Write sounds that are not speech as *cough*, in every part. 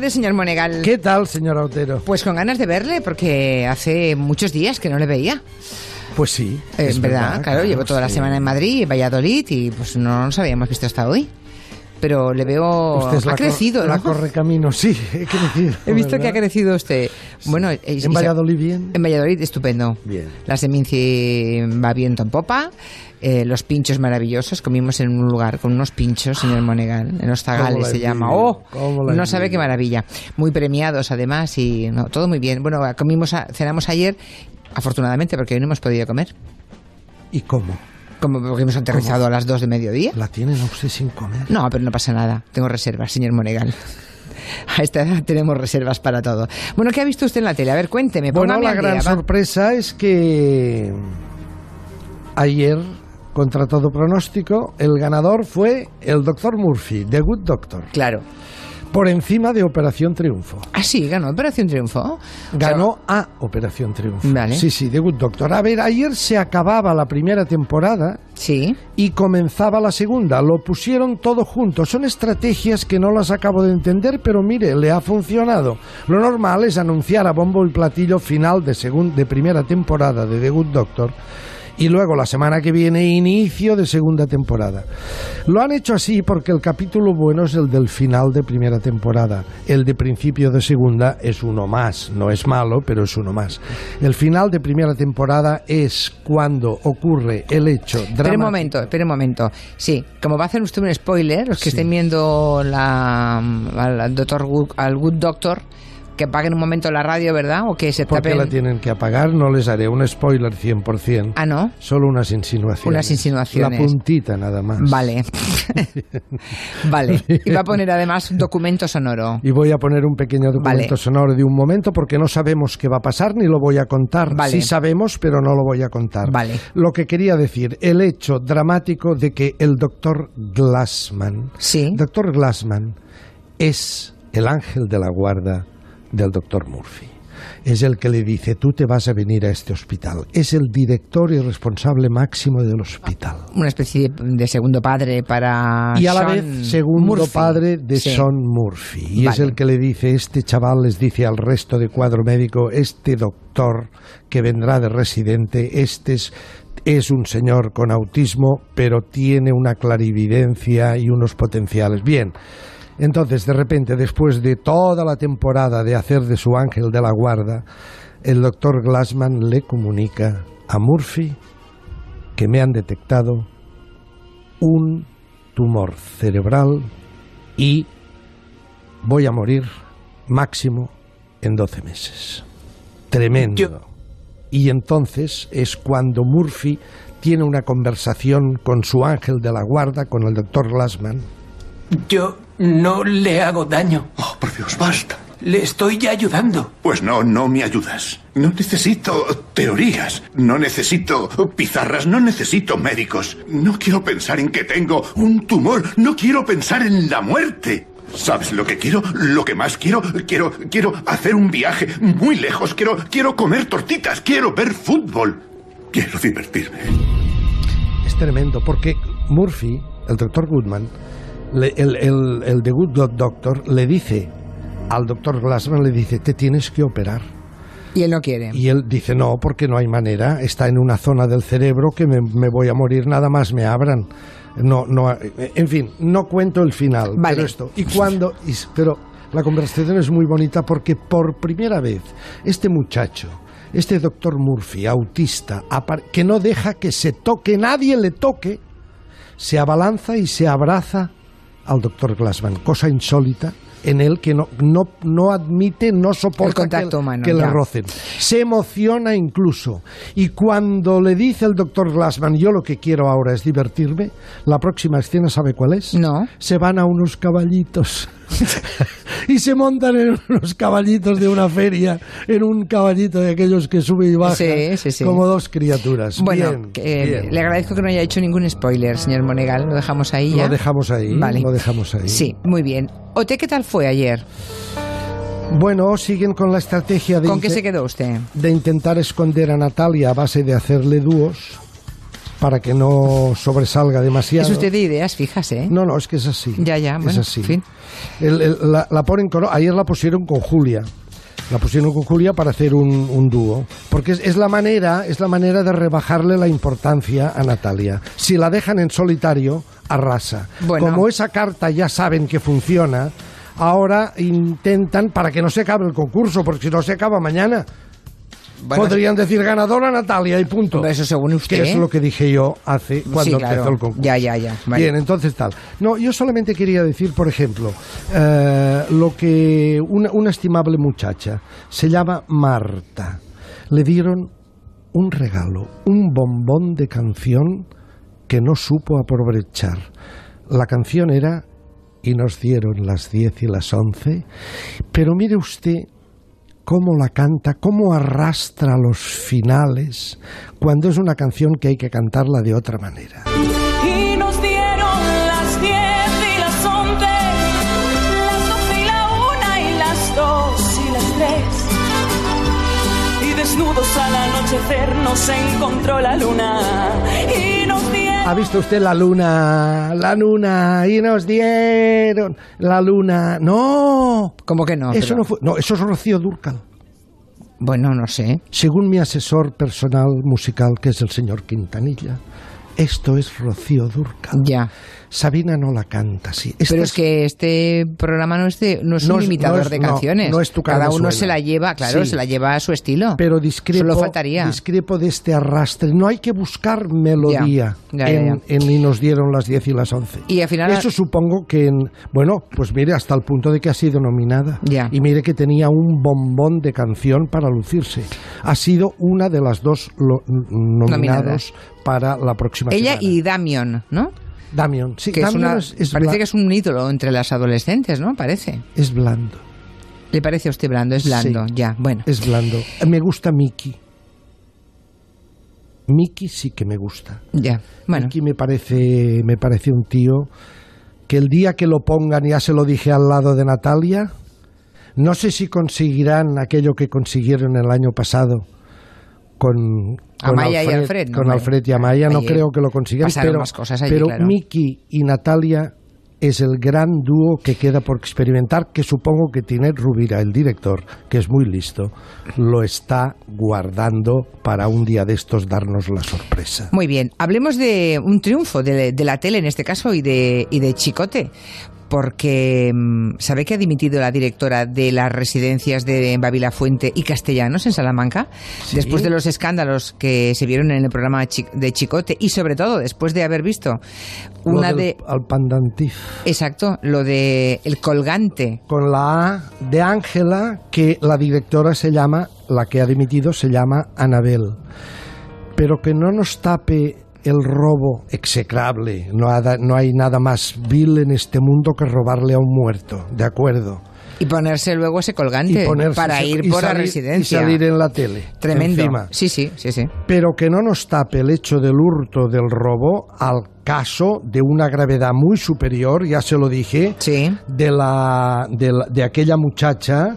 tardes, señor Monegal. ¿Qué tal, señor Otero? Pues con ganas de verle, porque hace muchos días que no le veía. Pues sí. Eh, es verdad, claro, llevo toda la semana en Madrid, en Valladolid, y pues no nos habíamos visto hasta hoy. Pero le veo... Usted es ha la crecido, La ¿no? correcamino, sí, he crecido. *laughs* He visto que ha crecido usted. Bueno, y- ¿En Valladolid bien? En Valladolid, estupendo. Bien. La Seminci va viento en popa. eh, los pinchos maravillosos. Comimos en un lugar con unos pinchos, señor Monegal. En los Zagales se llama. ¡Oh! No sabe qué maravilla. Muy premiados, además. Y no, todo muy bien. Bueno, comimos, a- cenamos ayer. Afortunadamente, porque hoy no hemos podido comer. ¿Y cómo? Como porque hemos aterrizado a las 2 de mediodía. ¿La tienen a usted sin comer? No, pero no pasa nada. Tengo reservas, señor Monegal. *laughs* A esta edad tenemos reservas para todo. Bueno, ¿qué ha visto usted en la tele? A ver, cuénteme. Bueno, la gran día, sorpresa es que ayer, contra todo pronóstico, el ganador fue el doctor Murphy, The Good Doctor, Claro. Por encima de Operación Triunfo. Ah, sí, ganó Operación Triunfo. Ganó a Operación Triunfo. Vale. Sí, sí, The Good Doctor. A ver, ayer se acababa la primera temporada Sí. y comenzaba la segunda. Lo pusieron todo junto. Son estrategias que no las acabo de entender, pero mire, le ha funcionado. Lo normal es anunciar a bombo y platillo final de, segun- de primera temporada de The Good Doctor y luego la semana que viene inicio de segunda temporada. Lo han hecho así porque el capítulo bueno es el del final de primera temporada. El de principio de segunda es uno más. No es malo, pero es uno más. El final de primera temporada es cuando ocurre el hecho Espera un dramático. momento, espera un momento. Sí, como va a hacer usted un spoiler, los que Sí. estén viendo la, al, doctor al Good Doctor, que paguen un momento la radio, ¿verdad? O que se ¿Por qué la tienen que apagar? No les haré un spoiler 100%. Ah, no. Solo unas insinuaciones. Unas insinuaciones. La puntita nada más. Vale. *laughs* vale. Y va a poner además un documento sonoro. Y voy a poner un pequeño documento Vale. sonoro de un momento porque no sabemos qué va a pasar ni lo voy a contar. Vale. Sí sabemos, pero no lo voy a contar. Vale. Lo que quería decir, el hecho dramático de que el doctor Glassman, Sí. doctor Glassman, es el ángel de la guarda del doctor Murphy. Es el que le dice, tú te vas a venir a este hospital. Es el director y responsable máximo del hospital. Una especie de, segundo padre para. y a la Sean vez segundo Murphy. padre de Sí. Sean Murphy. Y es el que le dice, este chaval les dice al resto de cuadro médico, este doctor que vendrá de residente, este es, es un señor con autismo, pero tiene una clarividencia y unos potenciales. Bien. Entonces, de repente, después de toda la temporada de hacer de su ángel de la guarda, el doctor Glassman le comunica a Murphy que me han detectado un tumor cerebral y voy a morir máximo en 12 meses. Tremendo. Yo- Y entonces es cuando Murphy tiene una conversación con su ángel de la guarda, con el doctor Glassman. Yo no le hago daño. Oh, por Dios, basta. Le estoy ayudando. Pues no, no me ayudas. No necesito teorías, no necesito pizarras, no necesito médicos. No quiero pensar en que tengo un tumor, no quiero pensar en la muerte. ¿Sabes lo que quiero? Lo que más quiero, quiero, quiero hacer un viaje muy lejos, quiero, quiero comer tortitas, quiero ver fútbol, quiero divertirme. Es tremendo, porque Murphy, el doctor Goodman, le- el, el, el de Good Doc Doctor, le dice al doctor Glassman, le dice, te tienes que operar. Y él no quiere. Y él dice, no, porque no hay manera, está en una zona del cerebro que me, me voy a morir, nada más me abran. No, no, en fin, no cuento el final. Vale. Pero esto, y cuando, y pero la conversación es muy bonita porque por primera vez este muchacho, este doctor Murphy, autista, que no deja que se toque, nadie le toque, se abalanza y se abraza al doctor Glassman, cosa insólita en él que no, no, no admite, no soporta El que, humano, que le rocen. Se emociona incluso. Y cuando le dice el doctor Glassman, yo lo que quiero ahora es divertirme, la próxima escena, ¿sabe cuál es? No. Se van a unos caballitos. *laughs* y se montan en *laughs* unos caballitos de una feria, en un caballito de aquellos que sube y baja, Sí, sí, sí. como dos criaturas. Bueno, Bien, que, eh, bien. le agradezco que no haya hecho ningún spoiler, señor Monegal. Lo dejamos ahí ya. Lo dejamos ahí, Vale. lo dejamos ahí. Sí, muy bien. ¿Ote qué tal fue ayer? Bueno, siguen con la estrategia de, ¿Con qué se quedó usted? de intentar esconder a Natalia a base de hacerle dúos. Para que no sobresalga demasiado. Es usted de ideas fijas, ¿eh? No, no, es que es así. Ya, ya, es bueno, así. fin. El- el- la, la ponen con- ayer la pusieron con Julia. La pusieron con Julia para hacer un, un dúo. Porque es, es la manera, es la manera de rebajarle la importancia a Natalia. Si la dejan en solitario, arrasa. Bueno. Como esa carta ya saben que funciona, ahora intentan para que no se acabe el concurso, porque si no se acaba mañana. Bueno, Podrían decir ganadora Natalia y punto. Eso según usted. Que es lo que dije yo hace cuando Sí, claro. empezó el concurso. Ya, ya, ya. Vale. Bien, entonces tal. No, yo solamente quería decir, por ejemplo, eh, lo que una, una estimable muchacha se llama Marta. Le dieron un regalo, un bombón de canción que no supo aprovechar. La canción era y nos dieron las 10 y las 11, pero mire usted cómo la canta, cómo arrastra los finales, cuando es una canción que hay que cantarla de otra manera. Y nos dieron las diez y las once, las doce y la una y las dos y las tres. Y desnudos al anochecer nos encontró la luna. Y nos. ¿Ha visto usted la luna? La luna, y nos dieron la luna. No, ¿Cómo que no? eso Pero- no fue. No, eso es Rocío Durcal. Bueno, no sé. Según mi asesor personal musical, que es el señor Quintanilla, esto es Rocío Durcal. Ya. Sabina no la canta así. Esta Pero es que este programa no es, de, no es No un es- no de canciones. no es tu Cada uno se la lleva, claro, Sí. se la lleva a su estilo. Pero discrepo, Solo faltaría. discrepo de este arrastre. No hay que buscar melodía Ya, ya, en, ya. en Y nos dieron las 10 y las 11. Y al final- Eso supongo que en... Bueno, pues mire, hasta el punto de que ha sido nominada. Ya. Y mire que tenía un bombón de canción para lucirse. Ha sido una de las dos lo- nominados para la próxima Ella semana. y Damian, ¿no? Damian, sí, Que es una, es, es parece que es un ídolo entre las adolescentes, ¿no? Parece. es blando. ¿Le parece a usted blando? Es blando, Sí. ya. Bueno. Es blando. Me gusta Mickey. Mickey sí que me gusta. Ya. Bueno. Mickey me parece, me parece un tío que el día que lo pongan, ya se lo dije al lado de Natalia, no sé si conseguirán aquello que consiguieron el año pasado con, con Amaya y Alfred, ¿no? con Alfred y Amaya, no creo que lo consigan, pero, más cosas allí, pero claro. Mickey y Natalia es el gran dúo que queda por experimentar, que supongo que Tinet Rubira, el director, que es muy listo, lo está guardando para un día de estos darnos la sorpresa. Muy bien, hablemos de un triunfo de, de la tele en este caso y de, y de Chicote, porque mm, sabe que ha dimitido la directora de las residencias de Babilafuente y Castellanos en Salamanca, después de los escándalos que se vieron en el programa de Chicote y sobre todo después de haber visto una Lo del de... Alpandantif. Exacto, lo de el colgante. con la A de Ángela, que la directora se llama, la que ha dimitido se llama Anabel. Pero que no nos tape el robo execrable. No, ha- no hay nada más vil en este mundo que robarle a un muerto, ¿de acuerdo? Y ponerse luego ese colgante ponerse para ir por la residencia. Y salir en la tele. Tremendo. encima. Sí, sí, sí, sí. pero que no nos tape el hecho del hurto del robo al caso de una gravedad muy superior, ya se lo dije, Sí. de, la, de, la- de aquella muchacha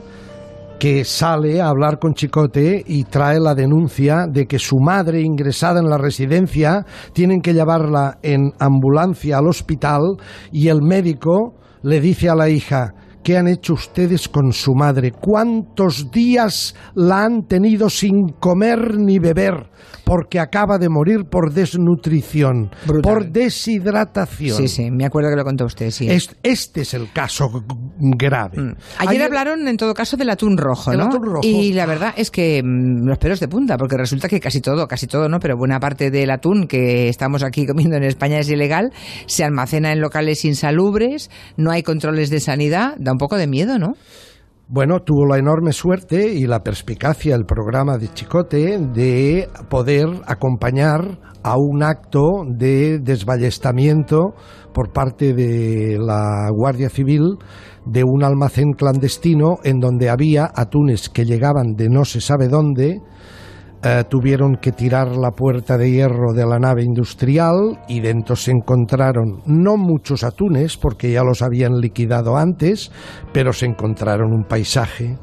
que sale a hablar con Chicote y trae la denuncia de que su madre ingresada en la residencia tienen que llevarla en ambulancia al hospital y el médico le dice a la hija ¿Qué han hecho ustedes con su madre? ¿Cuántos días la han tenido sin comer ni beber? Porque acaba de morir por desnutrición, Brutal. por deshidratación. Sí, sí, me acuerdo que lo contó usted, sí. Es- este es el caso grave. Mm. Ayer, hablaron en todo caso del atún rojo, ¿no? atún rojo. Y la verdad es que mm, los pelos de punta, porque resulta que casi todo, casi todo no, pero buena parte del atún que estamos aquí comiendo en España es ilegal, se almacena en locales insalubres, no hay controles de sanidad, da un poco de miedo, ¿no? Bueno, tuvo la enorme suerte y la perspicacia el programa de Chicote de poder acompañar a un acto de desballestamiento por parte de la Guardia Civil de un almacén clandestino en donde había atunes que llegaban de no se sabe dónde, eh, tuvieron que tirar la puerta de hierro de la nave industrial y dentro se encontraron no muchos atunes porque ya los habían liquidado antes, pero se encontraron un paisaje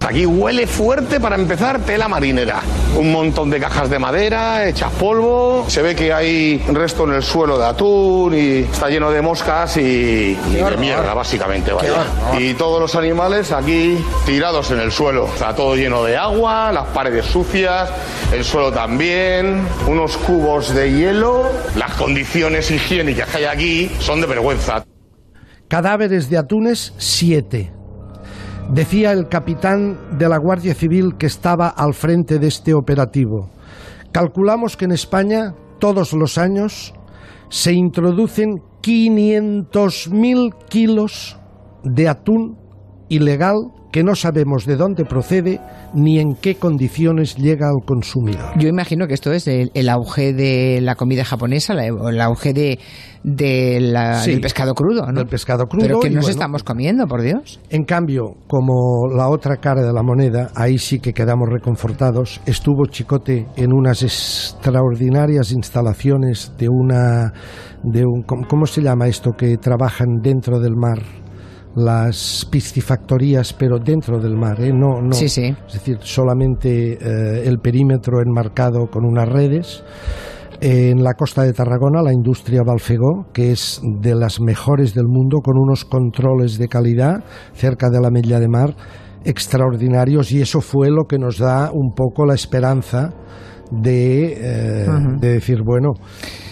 Aquí huele fuerte para empezar tela marinera. Un montón de cajas de madera hechas polvo. Se ve que hay resto en el suelo de atún y está lleno de moscas y, y de mierda, básicamente. Vaya. Y todos los animales aquí tirados en el suelo. Está todo lleno de agua, las paredes sucias, el suelo también, unos cubos de hielo. Las condiciones higiénicas que hay aquí son de vergüenza. Cadáveres de atunes, siete. Decía el capitán de la Guardia Civil que estaba al frente de este operativo. Calculamos que en España, todos los años, se introducen 500.000 kilos de atún ilegal que no sabemos de dónde procede ni en qué condiciones llega al consumidor. Yo imagino que esto es el, el auge de la comida japonesa, la- el auge de, de la- Sí, del pescado crudo, ¿no? del pescado crudo Pero que nos bueno, estamos comiendo, por Dios. En cambio, como la otra cara de la moneda, ahí sí que quedamos reconfortados. Estuvo Chicote en unas extraordinarias instalaciones de una, de un, ¿cómo cómo se llama esto que trabajan dentro del mar? Las piscifactorías, pero dentro del mar, ¿eh? No, no. Sí, sí. Es decir, solamente eh, el perímetro enmarcado con unas redes. En la costa de Tarragona, la industria Balfegó, que es de las mejores del mundo, con unos controles de calidad cerca de la milla de mar extraordinarios, y eso fue lo que nos da un poco la esperanza de, eh, de decir, bueno,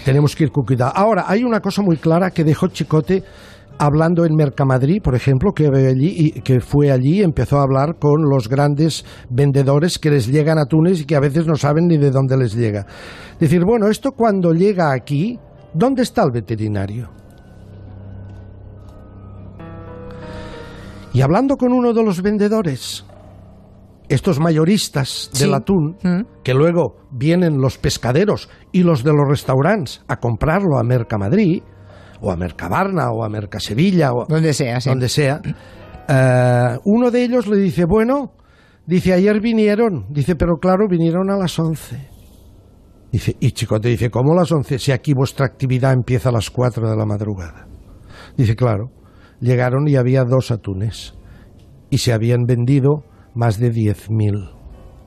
tenemos que ir con cuidado. Ahora, hay una cosa muy clara que dejó Chicote hablando en Mercamadrid, por ejemplo, que, allí, que fue allí y empezó a hablar con los grandes vendedores que les llegan atunes y que a veces no saben ni de dónde les llega. Decir, bueno, esto cuando llega aquí, ¿dónde está el veterinario? Y hablando con uno de los vendedores, estos mayoristas del Sí. atún, Mm. que luego vienen los pescaderos y los de los restaurantes a comprarlo a Mercamadrid, o a Mercabarna, o a Mercasevilla, o Donde sea, sí. donde sea, eh, uno de ellos le dice, bueno, dice, ayer vinieron, dice, pero claro, vinieron a las 11. Dice, y Chicote dice, ¿cómo las 11? Si aquí vuestra actividad empieza a las 4 de la madrugada. Dice, claro, llegaron y había dos atunes y se habían vendido más de 10.000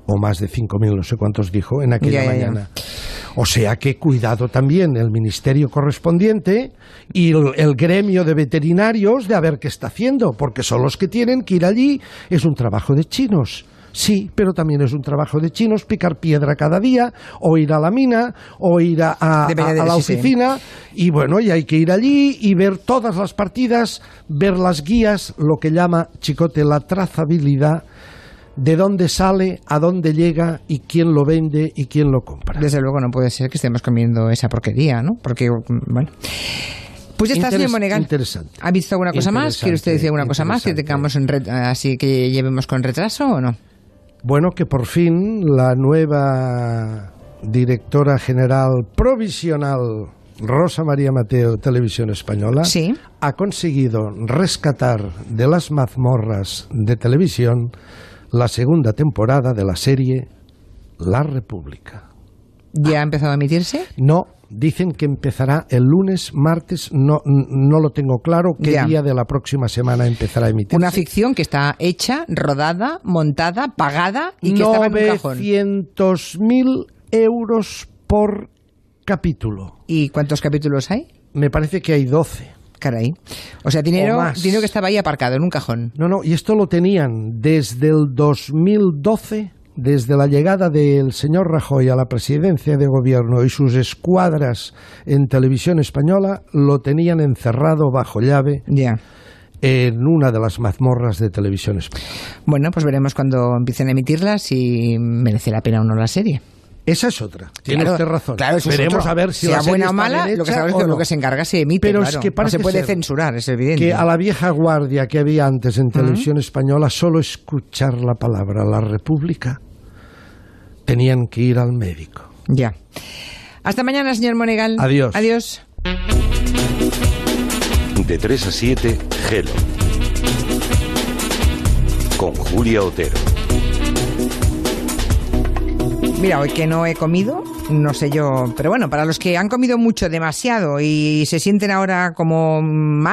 o más de 5.000, no sé cuántos dijo, en aquella Ya, ya. O sea que cuidado también el ministerio correspondiente y el, el gremio de veterinarios de a ver qué está haciendo, porque son los que tienen que ir allí. Es un trabajo de chinos. Sí, pero también es un trabajo de chinos picar piedra cada día, o ir a la mina, o ir a, a- a- la oficina. Y bueno, y hay que ir allí y ver todas las partidas, ver las guías, lo que llama Chicote la trazabilidad de dónde sale, a dónde llega y quién lo vende y quién lo compra. Desde luego no puede ser que estemos comiendo esa porquería, ¿no? Porque, bueno. Pues ya está, señor Monegal. interesante. ¿Ha visto alguna cosa más? ¿Quiere usted decir alguna cosa más que tengamos en así que llevemos con retraso o no? Bueno, que por fin la nueva directora general provisional Rosa María Mateo, Televisión Española, Sí. ha conseguido rescatar de las mazmorras de televisión la segunda temporada de la serie La República. ¿Ya ha empezado a emitirse? No, dicen que empezará el lunes, martes, no, no lo tengo claro qué Ya. día de la próxima semana empezará a emitirse. Una ficción que está hecha, rodada, montada, pagada y que estaba en un cajón. 900.000 euros por capítulo. ¿Y cuántos capítulos hay? Me parece que hay 12. Caray. O sea, dinero, O dinero que estaba ahí aparcado en un cajón. No, no, y esto lo tenían desde el 2012, desde la llegada del señor Rajoy a la presidencia de gobierno y sus escuadras en televisión española, lo tenían encerrado bajo llave Ya. en una de las mazmorras de televisión española. Bueno, pues veremos cuando empiecen a emitirlas si merece la pena o no la serie. Esa es otra. Tiene Claro, usted razón. Claro, eso es Veremos a ver si sea la serie buena o mala, lo que sabes o que lo que se encarga se emite, Pero es que no se parece puede censurar, es evidente. que a la vieja guardia que había antes en televisión española, solo escuchar la palabra la República, tenían que ir al médico. Ya. Hasta mañana, señor Monegal. Adiós. Adiós. De 3 a 7, Gelo. Con Julia Otero. Mira, hoy que no he comido, no sé yo, pero bueno, para los que han comido mucho, demasiado y se sienten ahora como mal